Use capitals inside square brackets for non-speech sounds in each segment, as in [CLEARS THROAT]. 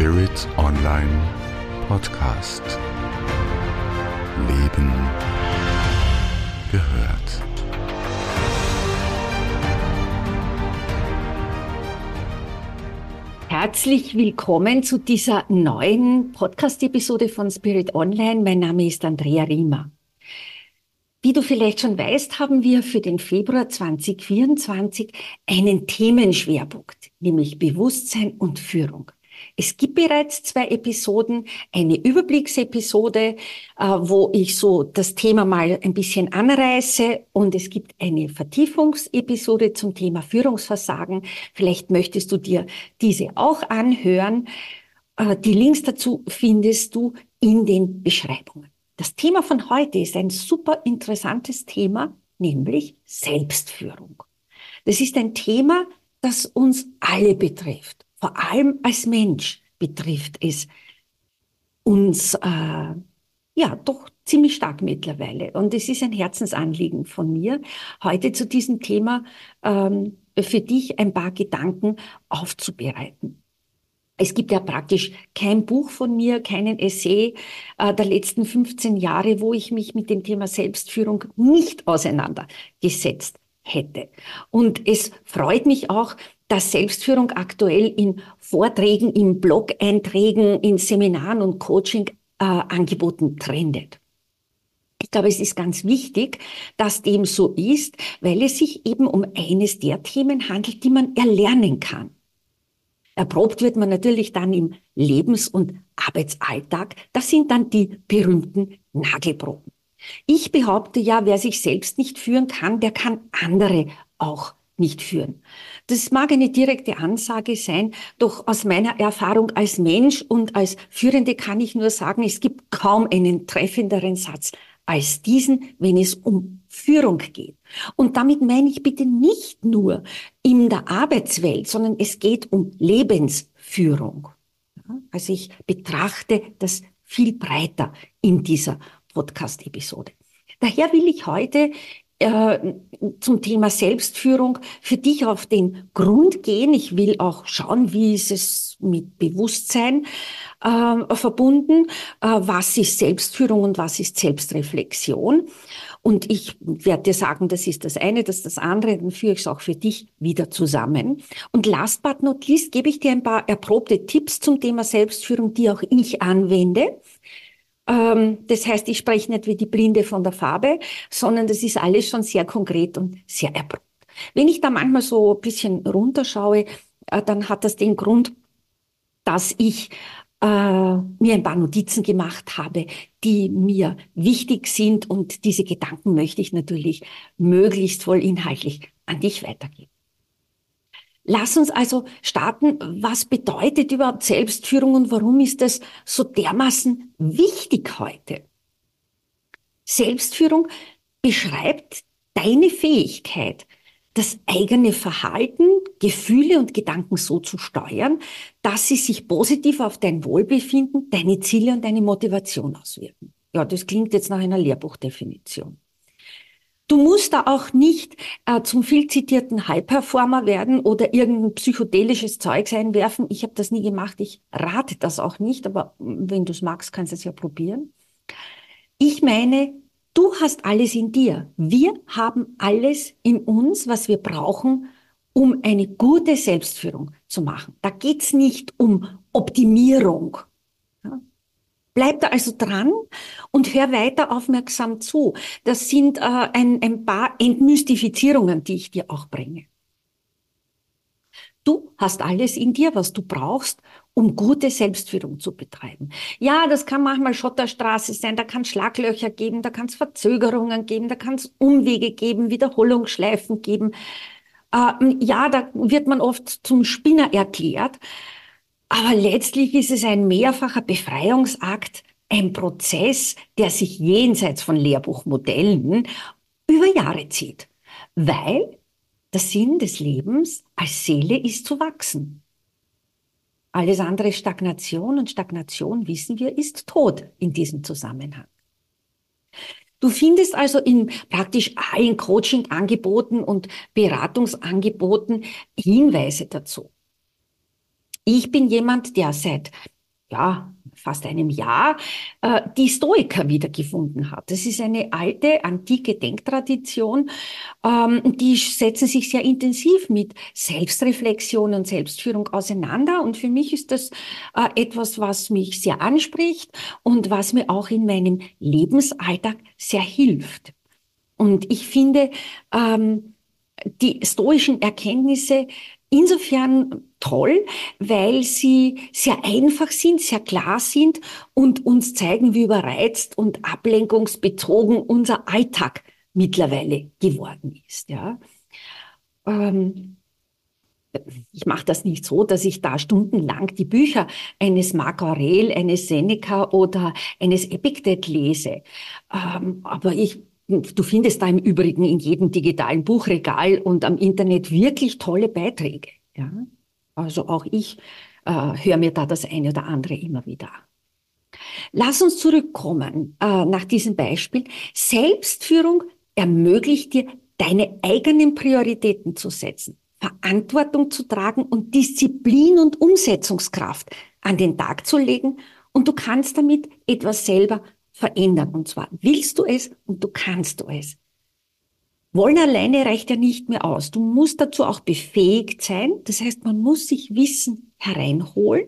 Spirit Online Podcast. Leben gehört. Herzlich willkommen zu dieser neuen Podcast-Episode von Spirit Online. Mein Name ist Andrea Riemer. Wie du vielleicht schon weißt, haben wir für den Februar 2024 einen Themenschwerpunkt, nämlich Bewusstsein und Führung. Es gibt bereits zwei Episoden, eine Überblicksepisode, äh, wo ich so das Thema mal ein bisschen anreiße und es gibt eine Vertiefungsepisode zum Thema Führungsversagen. Vielleicht möchtest du dir diese auch anhören. Äh, die Links dazu findest du in den Beschreibungen. Das Thema von heute ist ein super interessantes Thema, nämlich Selbstführung. Das ist ein Thema, das uns alle betrifft. Vor allem als Mensch betrifft es uns äh, ja doch ziemlich stark mittlerweile. Und es ist ein Herzensanliegen von mir, heute zu diesem Thema ähm, für dich ein paar Gedanken aufzubereiten. Es gibt ja praktisch kein Buch von mir, keinen Essay äh, der letzten 15 Jahre, wo ich mich mit dem Thema Selbstführung nicht auseinandergesetzt hätte. Und es freut mich auch, dass Selbstführung aktuell in Vorträgen, in Blog-Einträgen, in Seminaren und Coaching-Angeboten äh, trendet. Ich glaube, es ist ganz wichtig, dass dem so ist, weil es sich eben um eines der Themen handelt, die man erlernen kann. Erprobt wird man natürlich dann im Lebens- und Arbeitsalltag. Das sind dann die berühmten Nagelproben. Ich behaupte ja, wer sich selbst nicht führen kann, der kann andere auch nicht führen. Das mag eine direkte Ansage sein, doch aus meiner Erfahrung als Mensch und als Führende kann ich nur sagen, es gibt kaum einen treffenderen Satz als diesen, wenn es um Führung geht. Und damit meine ich bitte nicht nur in der Arbeitswelt, sondern es geht um Lebensführung. Also ich betrachte das viel breiter in dieser Podcast-Episode. Daher will ich heute äh, zum Thema Selbstführung für dich auf den Grund gehen. Ich will auch schauen, wie ist es mit Bewusstsein äh, verbunden, äh, was ist Selbstführung und was ist Selbstreflexion. Und ich werde dir sagen, das ist das eine, das ist das andere, dann führe ich es auch für dich wieder zusammen. Und last but not least gebe ich dir ein paar erprobte Tipps zum Thema Selbstführung, die auch ich anwende. Ähm, das heißt, ich spreche nicht wie die Blinde von der Farbe, sondern das ist alles schon sehr konkret und sehr erprobt. Wenn ich da manchmal so ein bisschen runterschaue, äh, dann hat das den Grund, dass ich äh, mir ein paar Notizen gemacht habe, die mir wichtig sind und diese Gedanken möchte ich natürlich möglichst voll inhaltlich an dich weitergeben. Lass uns also starten. Was bedeutet überhaupt Selbstführung und warum ist das so dermaßen wichtig heute? Selbstführung beschreibt deine Fähigkeit, das eigene Verhalten, Gefühle und Gedanken so zu steuern, dass sie sich positiv auf dein Wohlbefinden, deine Ziele und deine Motivation auswirken. Ja, das klingt jetzt nach einer Lehrbuchdefinition. Du musst da auch nicht äh, zum viel zitierten High-Performer werden oder irgendein psychedelisches Zeug einwerfen. Ich habe das nie gemacht. Ich rate das auch nicht, aber wenn du es magst, kannst du es ja probieren. Ich meine, du hast alles in dir. Wir haben alles in uns, was wir brauchen, um eine gute Selbstführung zu machen. Da geht's nicht um Optimierung. Bleib da also dran und hör weiter aufmerksam zu. Das sind äh, ein, ein paar Entmystifizierungen, die ich dir auch bringe. Du hast alles in dir, was du brauchst, um gute Selbstführung zu betreiben. Ja, das kann manchmal Schotterstraße sein, da kann es Schlaglöcher geben, da kann es Verzögerungen geben, da kann es Umwege geben, Wiederholungsschleifen geben. Äh, ja, da wird man oft zum Spinner erklärt. Aber letztlich ist es ein mehrfacher Befreiungsakt, ein Prozess, der sich jenseits von Lehrbuchmodellen über Jahre zieht. Weil der Sinn des Lebens als Seele ist zu wachsen. Alles andere Stagnation und Stagnation, wissen wir, ist Tod in diesem Zusammenhang. Du findest also in praktisch allen Coaching-Angeboten und Beratungsangeboten Hinweise dazu. Ich bin jemand, der seit ja, fast einem Jahr äh, die Stoiker wiedergefunden hat. Das ist eine alte, antike Denktradition. Ähm, die setzen sich sehr intensiv mit Selbstreflexion und Selbstführung auseinander. Und für mich ist das äh, etwas, was mich sehr anspricht und was mir auch in meinem Lebensalltag sehr hilft. Und ich finde, ähm, die stoischen Erkenntnisse insofern toll, weil sie sehr einfach sind, sehr klar sind und uns zeigen, wie überreizt und ablenkungsbezogen unser Alltag mittlerweile geworden ist. Ja. Ähm, ich mache das nicht so, dass ich da stundenlang die Bücher eines Marc Aurel, eines Seneca oder eines Epictet lese. Ähm, aber ich Du findest da im Übrigen in jedem digitalen Buchregal und am Internet wirklich tolle Beiträge. Ja? Also auch ich äh, höre mir da das eine oder andere immer wieder. Lass uns zurückkommen äh, nach diesem Beispiel. Selbstführung ermöglicht dir, deine eigenen Prioritäten zu setzen, Verantwortung zu tragen und Disziplin und Umsetzungskraft an den Tag zu legen. Und du kannst damit etwas selber verändern. Und zwar willst du es und du kannst du es. Wollen alleine reicht ja nicht mehr aus. Du musst dazu auch befähigt sein. Das heißt, man muss sich Wissen hereinholen,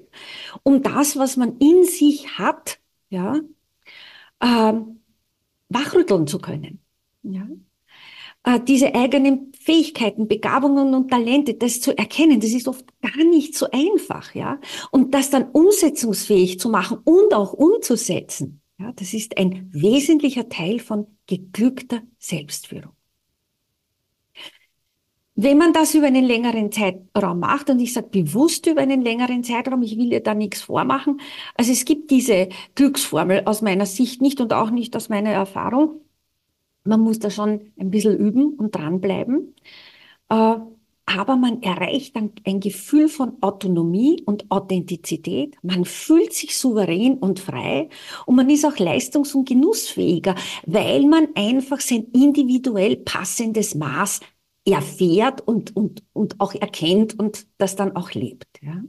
um das, was man in sich hat, ja, ähm, wachrütteln zu können. Ja. Äh, diese eigenen Fähigkeiten, Begabungen und Talente, das zu erkennen, das ist oft gar nicht so einfach, ja. Und das dann umsetzungsfähig zu machen und auch umzusetzen, ja, das ist ein wesentlicher Teil von geglückter Selbstführung. Wenn man das über einen längeren Zeitraum macht, und ich sage bewusst über einen längeren Zeitraum, ich will dir da nichts vormachen, also es gibt diese Glücksformel aus meiner Sicht nicht und auch nicht aus meiner Erfahrung. Man muss da schon ein bisschen üben und dranbleiben. Aber man erreicht dann ein Gefühl von Autonomie und Authentizität. Man fühlt sich souverän und frei und man ist auch leistungs- und genussfähiger, weil man einfach sein individuell passendes Maß erfährt und, und, und auch erkennt und das dann auch lebt. Ja.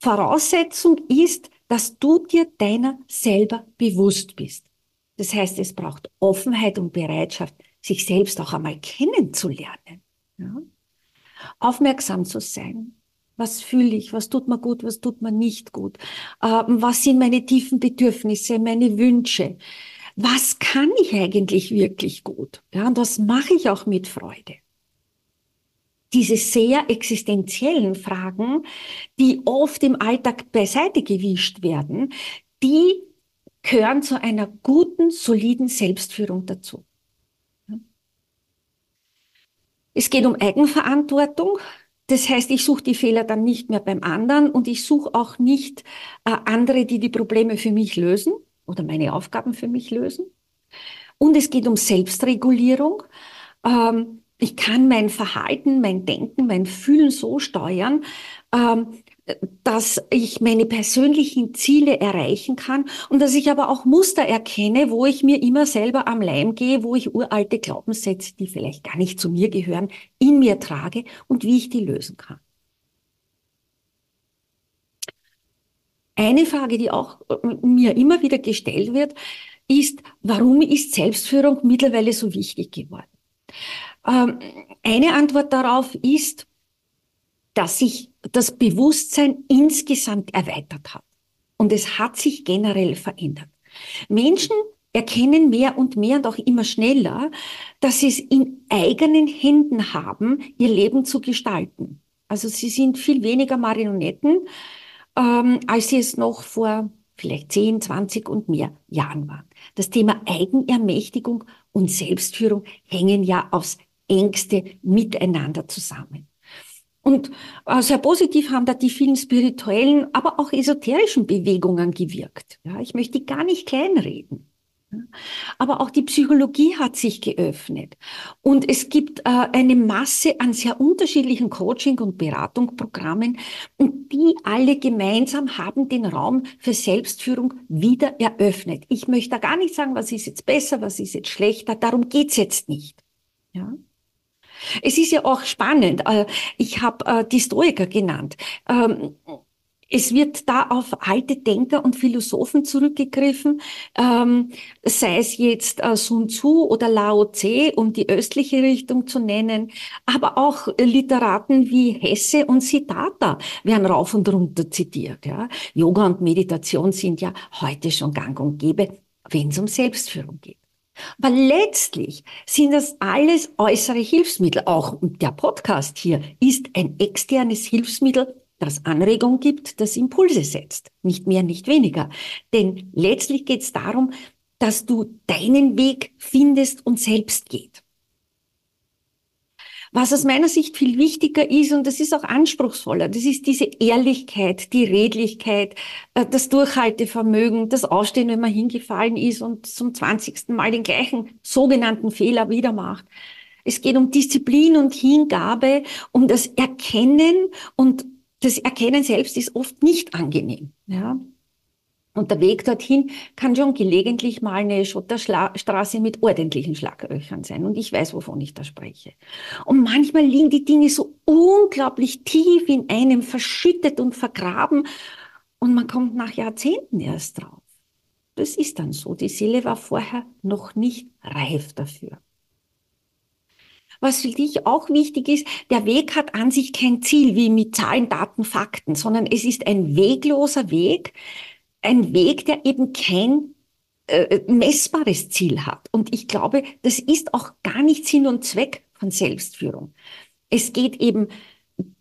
Voraussetzung ist, dass du dir deiner selber bewusst bist. Das heißt, es braucht Offenheit und Bereitschaft, sich selbst auch einmal kennenzulernen. Ja. Aufmerksam zu sein. Was fühle ich? Was tut mir gut? Was tut mir nicht gut? Ähm, was sind meine tiefen Bedürfnisse, meine Wünsche? was kann ich eigentlich wirklich gut? Ja, und was mache ich auch mit Freude? Diese sehr existenziellen Fragen, die oft im Alltag beiseite gewischt werden, die gehören zu einer guten, soliden Selbstführung dazu. Es geht um Eigenverantwortung. Das heißt, ich suche die Fehler dann nicht mehr beim anderen und ich suche auch nicht äh, andere, die die Probleme für mich lösen, oder meine Aufgaben für mich lösen. Und es geht um Selbstregulierung. Ähm, ich kann mein Verhalten, mein Denken, mein Fühlen so steuern, ähm, dass ich meine persönlichen Ziele erreichen kann und dass ich aber auch Muster erkenne, wo ich mir immer selber am Leim gehe, wo ich uralte Glaubenssätze, die vielleicht gar nicht zu mir gehören, in mir trage und wie ich die lösen kann. Eine Frage, die auch äh, mir immer wieder gestellt wird, ist, warum ist Selbstführung mittlerweile so wichtig geworden? Ähm, eine Antwort darauf ist, dass sich das Bewusstsein insgesamt erweitert hat. Und es hat sich generell verändert. Menschen erkennen mehr und mehr und auch immer schneller, dass sie es in eigenen Händen haben, ihr Leben zu gestalten. Also sie sind viel weniger Marionetten, ähm, als sie es noch vor vielleicht 10, 20 und mehr Jahren waren. Das Thema Eigenermächtigung und Selbstführung hängen ja aufs engste miteinander zusammen. Und äh, sehr positiv haben da die vielen spirituellen, aber auch esoterischen Bewegungen gewirkt. Ja, ich möchte gar nicht kleinreden. Aber auch die Psychologie hat sich geöffnet. Und es gibt äh, eine Masse an sehr unterschiedlichen Coaching- und Beratungsprogrammen. Und die alle gemeinsam haben den Raum für Selbstführung wieder eröffnet. Ich möchte da gar nicht sagen, was ist jetzt besser, was ist jetzt schlechter. Darum geht's jetzt nicht. Ja? Es ist ja auch spannend. Äh, ich habe äh, die Stoiker genannt. Ähm, es wird da auf alte Denker und Philosophen zurückgegriffen, ähm, sei es jetzt äh, Sun Tzu oder Lao Tse, um die östliche Richtung zu nennen, aber auch Literaten wie Hesse und Siddhartha werden rauf und runter zitiert. Ja. Yoga und Meditation sind ja heute schon gang und gäbe, wenn es um Selbstführung geht. Aber letztlich sind das alles äußere Hilfsmittel. Auch der Podcast hier ist ein externes Hilfsmittel, das Anregung gibt, das Impulse setzt. Nicht mehr, nicht weniger. Denn letztlich geht es darum, dass du deinen Weg findest und selbst geht. Was aus meiner Sicht viel wichtiger ist, und das ist auch anspruchsvoller, das ist diese Ehrlichkeit, die Redlichkeit, äh, das Durchhaltevermögen, das Ausstehen, wenn man hingefallen ist und zum zwanzigsten Mal den gleichen sogenannten Fehler wieder macht. Es geht um Disziplin und Hingabe, um das Erkennen und das Erkennen selbst ist oft nicht angenehm. Ja? Und der Weg dorthin kann schon gelegentlich mal eine Schotterstraße mit ordentlichen Schlaglöchern sein. Und ich weiß, wovon ich da spreche. Und manchmal liegen die Dinge so unglaublich tief in einem verschüttet und vergraben. Und man kommt nach Jahrzehnten erst drauf. Das ist dann so. Die Seele war vorher noch nicht reif dafür. Was für dich auch wichtig ist, der Weg hat an sich kein Ziel wie mit Zahlen, Daten, Fakten, sondern es ist ein wegloser Weg, ein Weg, der eben kein äh, messbares Ziel hat. Und ich glaube, das ist auch gar nicht Sinn und Zweck von Selbstführung. Es geht eben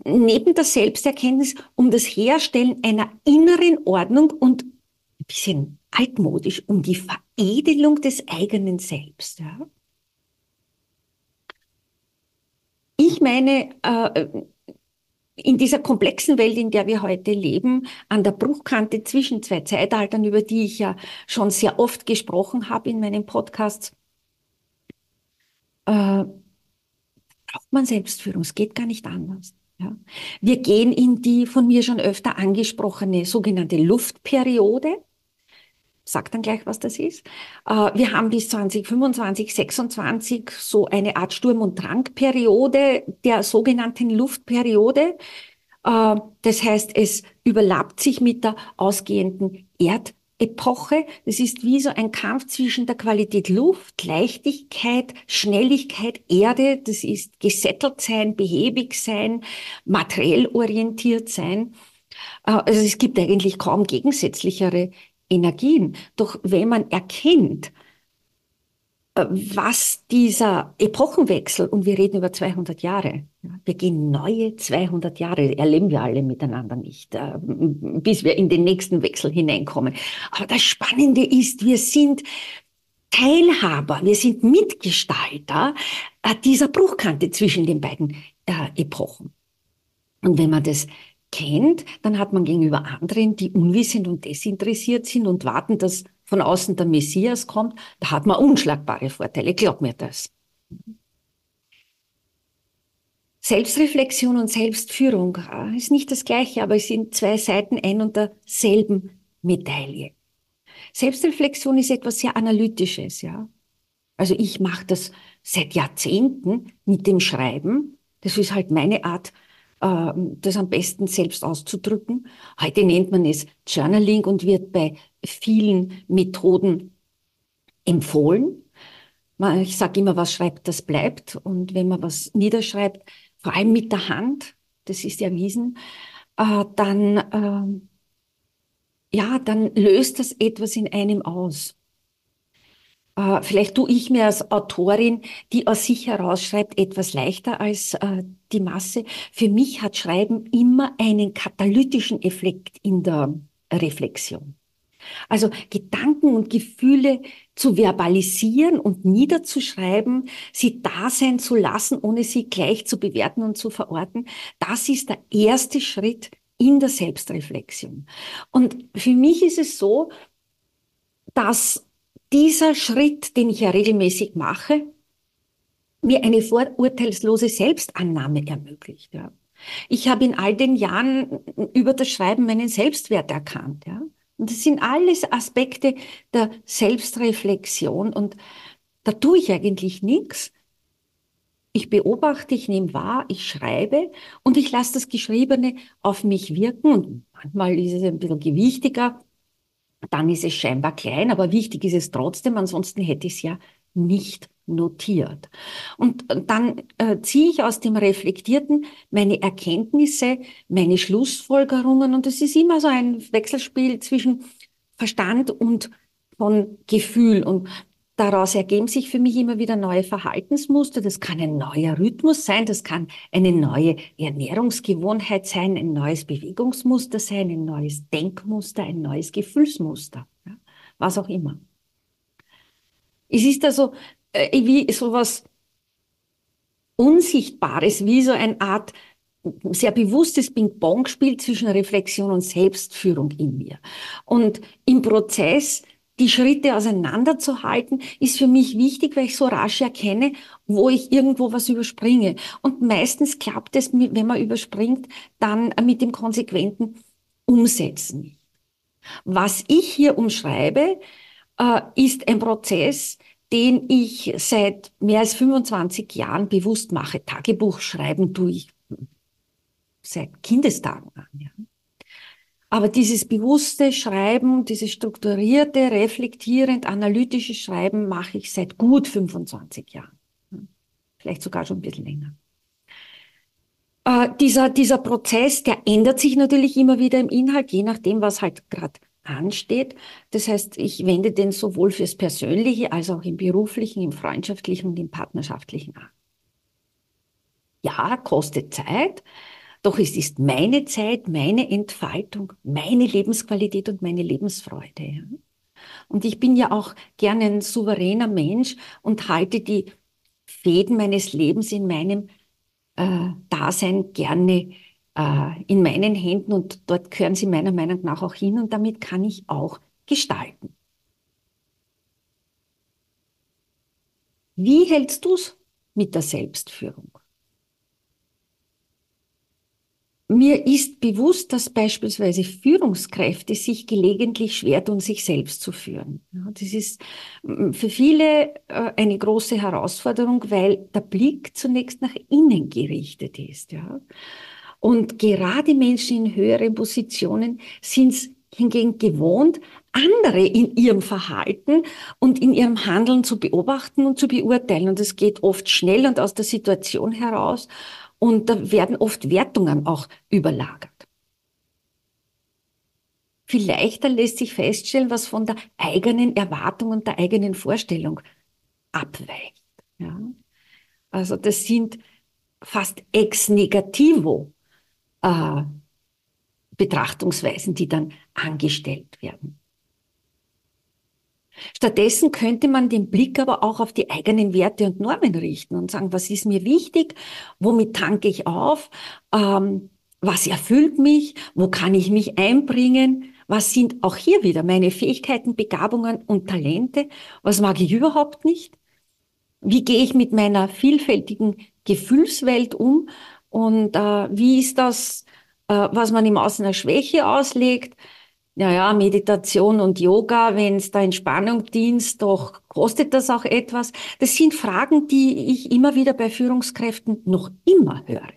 neben der Selbsterkenntnis um das Herstellen einer inneren Ordnung und ein bisschen altmodisch um die Veredelung des eigenen Selbst. Ja? Ich meine, äh, in dieser komplexen Welt, in der wir heute leben, an der Bruchkante zwischen zwei Zeitaltern, über die ich ja schon sehr oft gesprochen habe in meinen Podcasts, äh, braucht man Selbstführung. Es geht gar nicht anders. Ja. Wir gehen in die von mir schon öfter angesprochene sogenannte Luftperiode sag dann gleich, was das ist. Äh, wir haben bis 2025, 26 so eine Art Sturm- und Drangperiode der sogenannten Luftperiode. Äh, das heißt, es überlappt sich mit der ausgehenden Erdepoche. Das ist wie so ein Kampf zwischen der Qualität Luft, Leichtigkeit, Schnelligkeit, Erde. Das ist gesettelt sein, behäbig sein, materiell orientiert sein. Äh, also es gibt eigentlich kaum gegensätzlichere Energien. Doch wenn man erkennt, äh, was dieser Epochenwechsel, und wir reden über 200 Jahre, wir gehen neue 200 Jahre, erleben wir alle miteinander nicht, äh, bis wir in den nächsten Wechsel hineinkommen. Aber das Spannende ist, wir sind Teilhaber, wir sind Mitgestalter äh, dieser Bruchkante zwischen den beiden Epochen. Und wenn man das kennt, dann hat man gegenüber anderen, die unwissend und desinteressiert sind und warten, dass von außen der Messias kommt, da hat man unschlagbare Vorteile. Glaub mir das. Selbstreflexion und Selbstführung ist nicht das Gleiche, aber es sind zwei Seiten ein und derselben Medaille. Selbstreflexion ist etwas sehr Analytisches, ja. Also ich mache das seit Jahrzehnten mit dem Schreiben. Das ist halt meine Art, das am besten selbst auszudrücken. Heute nennt man es Journaling und wird bei vielen Methoden empfohlen. Ich sage immer, was schreibt, das bleibt. Und wenn man was niederschreibt, vor allem mit der Hand, das ist erwiesen, äh, dann, ähm, ja, dann löst das etwas in einem aus. Äh, vielleicht tue ich mir als Autorin, die aus sich herausschreibt, etwas leichter als äh, die Masse. Für mich hat Schreiben immer einen katalytischen Effekt in der Reflexion. Also Gedanken und Gefühle zu verbalisieren und niederzuschreiben, sie da sein zu lassen, ohne sie gleich zu bewerten und zu verorten, das ist der erste Schritt in der Selbstreflexion. Und für mich ist es so, dass dieser Schritt, den ich ja regelmäßig mache, mir eine vorurteilslose Selbstannahme ermöglicht. Ja. Ich habe in all den Jahren über das Schreiben meinen Selbstwert erkannt. Ja. Und das sind alles Aspekte der Selbstreflexion und da tue ich eigentlich nichts, ich beobachte, ich nehme wahr, ich schreibe und ich lasse das Geschriebene auf mich wirken. Und manchmal ist es ein bisschen gewichtiger, dann ist es scheinbar klein, aber wichtig ist es trotzdem, ansonsten hätte ich es ja nicht notiert. Und dann äh, ziehe ich aus dem Reflektierten meine Erkenntnisse, meine Schlussfolgerungen und es ist immer so ein Wechselspiel zwischen Verstand und von Gefühl. Und Daraus ergeben sich für mich immer wieder neue Verhaltensmuster. Das kann ein neuer Rhythmus sein, das kann eine neue Ernährungsgewohnheit sein, ein neues Bewegungsmuster sein, ein neues Denkmuster, ein neues Gefühlsmuster, ja, was auch immer. Es ist also äh, wie sowas Unsichtbares, wie so eine Art sehr bewusstes Ping-Pong-Spiel zwischen Reflexion und Selbstführung in mir. Und im Prozess die Schritte auseinanderzuhalten, ist für mich wichtig, weil ich so rasch erkenne, wo ich irgendwo was überspringe. Und meistens klappt es, wenn man überspringt, dann mit dem konsequenten Umsetzen. Was ich hier umschreibe, äh, ist ein Prozess, den ich seit mehr als 25 Jahren bewusst mache. Tagebuch schreiben tue ich seit Kindestagen an. Aber dieses bewusste Schreiben, dieses strukturierte, reflektierend, analytische Schreiben mache ich seit gut 25 Jahren. Vielleicht sogar schon ein bisschen länger. Äh, dieser, dieser Prozess, der ändert sich natürlich immer wieder im Inhalt, je nachdem, was halt gerade ansteht. Das heißt, ich wende den sowohl fürs Persönliche als auch im beruflichen, im freundschaftlichen und im partnerschaftlichen an. Ja, kostet Zeit, doch es ist meine Zeit, meine Entfaltung, meine Lebensqualität und meine Lebensfreude. Und ich bin ja auch gerne ein souveräner Mensch und halte die Fäden meines Lebens in meinem äh, Dasein gerne äh, in meinen Händen und dort gehören sie meiner Meinung nach auch hin und damit kann ich auch gestalten. Wie hältst du es mit der Selbstführung? Mir ist bewusst, dass beispielsweise Führungskräfte sich gelegentlich schwer tun, sich selbst zu führen. das ist mm, für viele äh, eine große Herausforderung, weil der Blick zunächst nach innen gerichtet ist. Und gerade Menschen in höheren Positionen sind es hingegen gewohnt, andere in ihrem Verhalten und in ihrem Handeln zu beobachten und zu beurteilen. Und es geht oft schnell und aus der Situation heraus. Und da werden oft Wertungen auch überlagert. Viel leichter lässt sich feststellen, was von der eigenen Erwartung und der eigenen Vorstellung abweicht. Ja? Also das sind fast ex negativo äh, Betrachtungsweisen, die dann angestellt werden. Stattdessen könnte man den Blick aber auch auf die eigenen Werte und Normen richten und sagen, was ist mir wichtig, womit tanke ich auf, ähm, was erfüllt mich, wo kann ich mich einbringen, was sind auch hier wieder meine Fähigkeiten, Begabungen und Talente, was mag ich überhaupt nicht, wie gehe ich mit meiner vielfältigen Gefühlswelt um? Und äh, wie ist das, äh, was man im Außen als Schwäche auslegt, ja, ja, Meditation und Yoga, wenn es da Entspannung dient, doch kostet das auch etwas. Das sind Fragen, die ich immer wieder bei Führungskräften noch immer höre.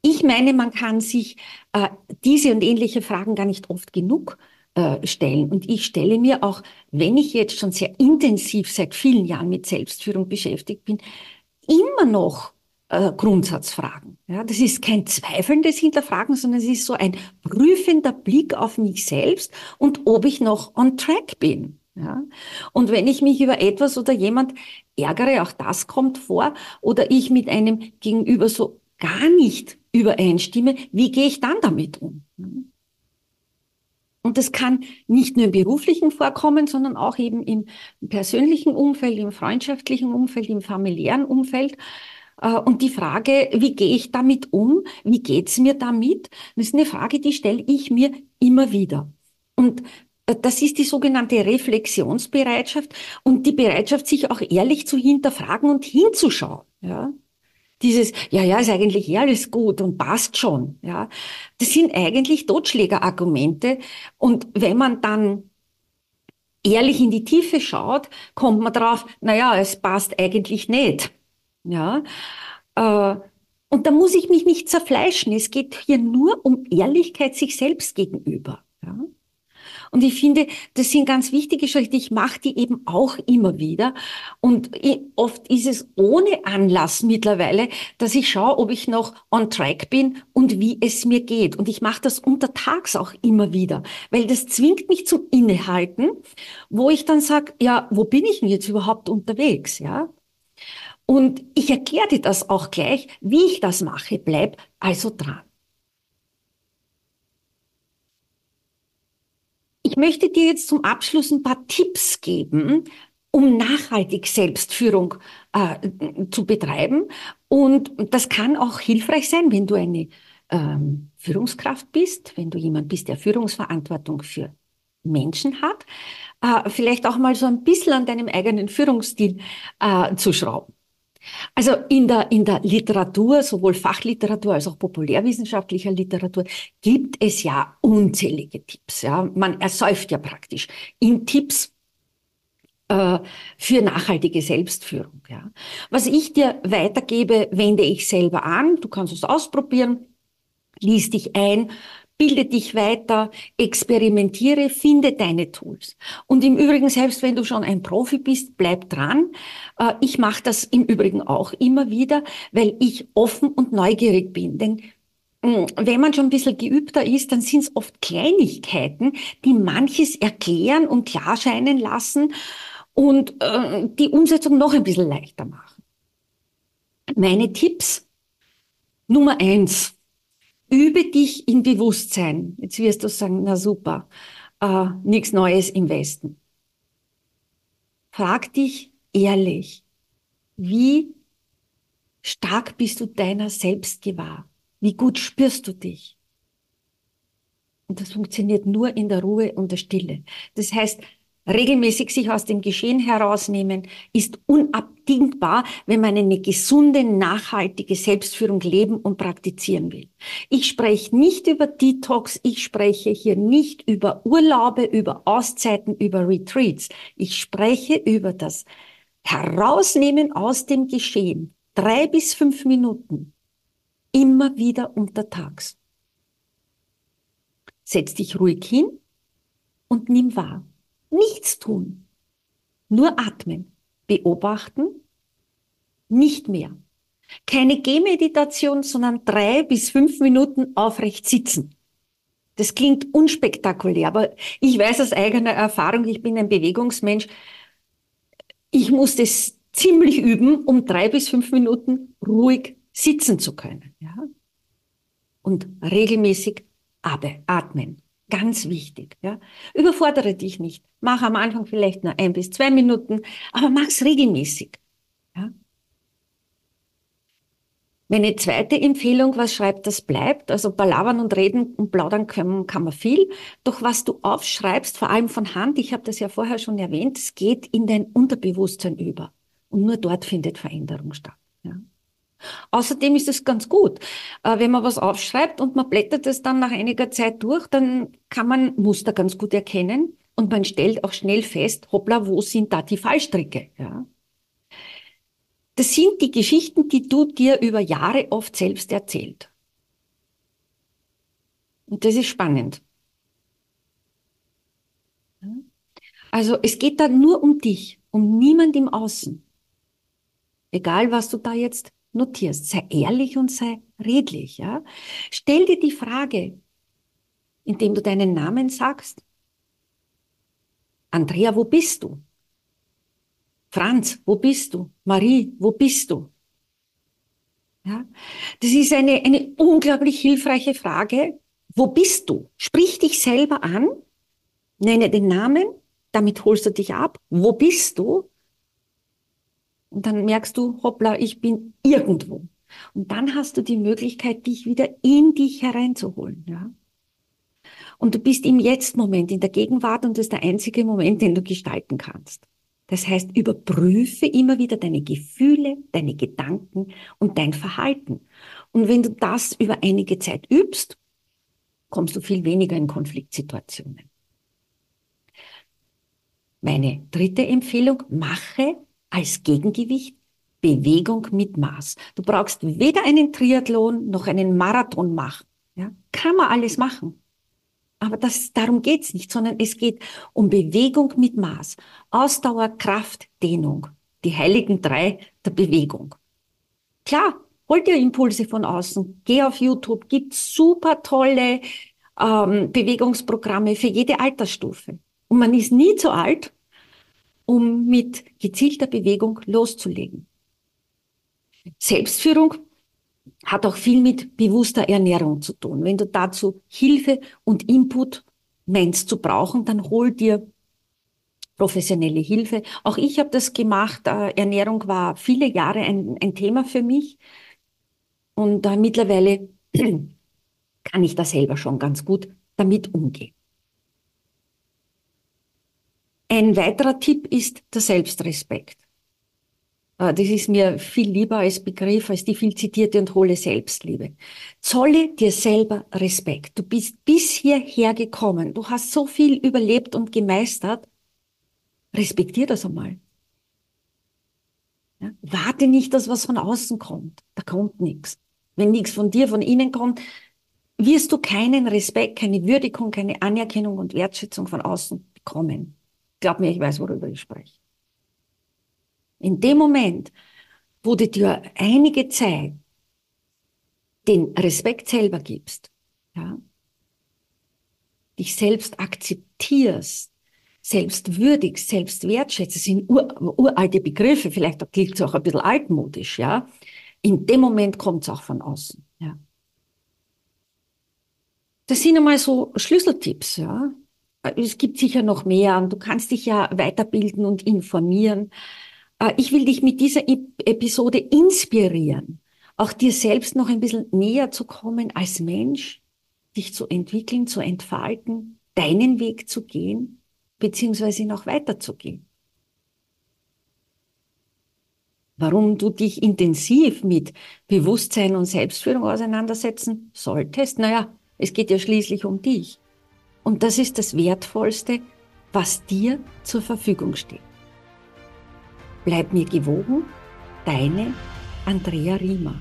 Ich meine, man kann sich äh, diese und ähnliche Fragen gar nicht oft genug äh, stellen. Und ich stelle mir auch, wenn ich jetzt schon sehr intensiv seit vielen Jahren mit Selbstführung beschäftigt bin, immer noch äh, Grundsatzfragen. Ja, das ist kein zweifelndes Hinterfragen, sondern es ist so ein prüfender Blick auf mich selbst und ob ich noch on track bin. Ja? Und wenn ich mich über etwas oder jemand ärgere, auch das kommt vor, oder ich mit einem Gegenüber so gar nicht übereinstimme, wie gehe ich dann damit um? Und das kann nicht nur im beruflichen vorkommen, sondern auch eben im persönlichen Umfeld, im freundschaftlichen Umfeld, im familiären Umfeld. Äh, und die Frage, wie gehe ich damit um? Wie geht's mir damit? Das ist eine Frage, die stelle ich mir immer wieder. Und äh, das ist die sogenannte Reflexionsbereitschaft und die Bereitschaft, sich auch ehrlich zu hinterfragen und hinzuschauen. Ja? Dieses, ja, ja, ist eigentlich eh alles gut und passt schon. Ja? Das sind eigentlich Totschlägerargumente. Und wenn man dann ehrlich in die Tiefe schaut, kommt man drauf, naja, es passt eigentlich nicht. Ja, äh, und da muss ich mich nicht zerfleischen. Es geht hier nur um Ehrlichkeit sich selbst gegenüber. Ja? Und ich finde, das sind ganz wichtige Schritte. Ich mache die eben auch immer wieder. Und oft ist es ohne Anlass mittlerweile, dass ich schaue, ob ich noch on track bin und wie es mir geht. Und ich mache das untertags auch immer wieder, weil das zwingt mich zum Innehalten, wo ich dann sage, ja, wo bin ich denn jetzt überhaupt unterwegs? Ja, und ich erkläre dir das auch gleich, wie ich das mache. Bleib also dran. Ich möchte dir jetzt zum Abschluss ein paar Tipps geben, um nachhaltig Selbstführung äh, zu betreiben. Und das kann auch hilfreich sein, wenn du eine ähm, Führungskraft bist, wenn du jemand bist, der Führungsverantwortung für Menschen hat, äh, vielleicht auch mal so ein bisschen an deinem eigenen Führungsstil äh, zu schrauben. Also in der, in der Literatur, sowohl Fachliteratur als auch populärwissenschaftlicher Literatur, gibt es ja unzählige Tipps. Ja. Man ersäuft ja praktisch in Tipps äh, für nachhaltige Selbstführung. Ja. Was ich dir weitergebe, wende ich selber an. Du kannst es ausprobieren, lies dich ein, Bilde dich weiter, experimentiere, finde deine Tools. Und im Übrigen, selbst wenn du schon ein Profi bist, bleib dran. Äh, ich mache das im Übrigen auch immer wieder, weil ich offen und neugierig bin. Denn hm, wenn man schon ein bisschen geübter ist, dann sind es oft Kleinigkeiten, die manches erklären und klarscheinen lassen und äh, die Umsetzung noch ein bisschen leichter machen. Meine Tipps Nummer eins übe dich in Bewusstsein. Jetzt wirst du sagen, na super, äh, nichts Neues im Westen. Frag dich ehrlich, wie stark bist du deiner selbst gewahr? Wie gut spürst du dich? Und das funktioniert nur in der Ruhe und der Stille. Das heißt, regelmäßig sich aus dem Geschehen herausnehmen, ist unabdingbar, wenn man eine gesunde, nachhaltige Selbstführung leben und praktizieren will. Ich spreche nicht über Detox, ich spreche hier nicht über Urlaube, über Auszeiten, über Retreats. Ich spreche über das Herausnehmen aus dem Geschehen. Drei bis fünf Minuten. Immer wieder untertags. Setz dich ruhig hin und nimm wahr. Nichts tun. Nur atmen. Beobachten. Nicht mehr. Keine Gehmeditation, sondern drei bis fünf Minuten aufrecht sitzen. Das klingt unspektakulär, aber ich weiß aus eigener Erfahrung, ich bin ein Bewegungsmensch. Ich muss das ziemlich üben, um drei bis fünf Minuten ruhig sitzen zu können. Ja? Und regelmäßig atmen. Ganz wichtig. Ja? Überfordere dich nicht. Mach am Anfang vielleicht nur ein bis zwei Minuten, aber mach's regelmäßig. Ja? Meine zweite Empfehlung, was schreibt, das bleibt. Also palavern und reden und plaudern können, kann man viel. Doch was du aufschreibst, vor allem von Hand, ich habe das ja vorher schon erwähnt, es geht in dein Unterbewusstsein über. Und nur dort findet Veränderung statt. Ja? Außerdem ist es ganz gut, äh, wenn man was aufschreibt und man blättert es dann nach einiger Zeit durch, dann kann man Muster ganz gut erkennen und man stellt auch schnell fest, hoppla, wo sind da die Fallstricke? Ja? Das sind die Geschichten, die du dir über Jahre oft selbst erzählt. Und das ist spannend. Also es geht da nur um dich, um niemand im Außen. Egal, was du da jetzt notierst. Sei ehrlich und sei redlich. Ja? Stell dir die Frage, indem du deinen Namen sagst. Andrea, wo bist du? Franz, wo bist du? Marie, wo bist du? Ja, das ist eine, eine unglaublich hilfreiche Frage. Wo bist du? Sprich dich selber an, nenne den Namen, damit holst du dich ab. Wo bist du? Und dann merkst du, hoppla, ich bin irgendwo. Und dann hast du die Möglichkeit, dich wieder in dich hereinzuholen. Ja? Und du bist im Jetzt-Moment, in der Gegenwart und das ist der einzige Moment, den du gestalten kannst. Das heißt, überprüfe immer wieder deine Gefühle, deine Gedanken und dein Verhalten. Und wenn du das über einige Zeit übst, kommst du viel weniger in Konfliktsituationen. Meine dritte Empfehlung, mache als Gegengewicht Bewegung mit Maß. Du brauchst weder einen Triathlon noch einen Marathon machen. Ja? Kann man alles machen. Aber das, darum geht's nicht, sondern es geht um Bewegung mit Maß. Ausdauer, Kraft, Dehnung. Die heiligen drei der Bewegung. Klar, hol dir Impulse von außen. Geh auf YouTube, gibt super tolle ähm, Bewegungsprogramme für jede Altersstufe. Und man ist nie zu alt, um mit gezielter Bewegung loszulegen. Selbstführung hat auch viel mit bewusster Ernährung zu tun. Wenn du dazu Hilfe und Input meinst zu brauchen, dann hol dir professionelle Hilfe. Auch ich habe das gemacht. Äh, Ernährung war viele Jahre ein, ein Thema für mich. Und äh, mittlerweile [CLEARS THROAT] kann ich da selber schon ganz gut damit umgehen. Ein weiterer Tipp ist der Selbstrespekt. Äh, das ist mir viel lieber als Begriff, als die viel zitierte und hohle Selbstliebe. Zolle dir selber Respekt. Du bist bis hierher gekommen. Du hast so viel überlebt und gemeistert. Respektier das einmal. Ja? Warte nicht, dass was von außen kommt. Da kommt nichts. Wenn nichts von dir, von innen kommt, wirst du keinen Respekt, keine Würdigung, keine Anerkennung und Wertschätzung von außen bekommen. Glaub mir, ich weiß, worüber ich spreche. In dem Moment, wo du dir einige Zeit den Respekt selber gibst, ja, dich selbst akzeptierst, selbst würdigst, selbst wertschätzt, das sind ur, uralte Begriffe, vielleicht klingt es auch ein bisschen altmodisch, ja. In dem Moment kommt es auch von außen, ja. Das sind einmal so Schlüsseltipps, ja. Es gibt sicher noch mehr und du kannst dich ja weiterbilden und informieren. Äh, ich will dich mit dieser Episode inspirieren, auch dir selbst noch ein bisschen näher zu kommen als Mensch, dich zu entwickeln, zu entfalten, deinen Weg zu gehen, beziehungsweise noch weiterzugehen. Warum du dich intensiv mit Bewusstsein und Selbstführung auseinandersetzen solltest? Naja, es geht ja schließlich um dich. Und das ist das Wertvollste, was dir zur Verfügung steht. Bleib mir gewogen, deine Andrea Riemer.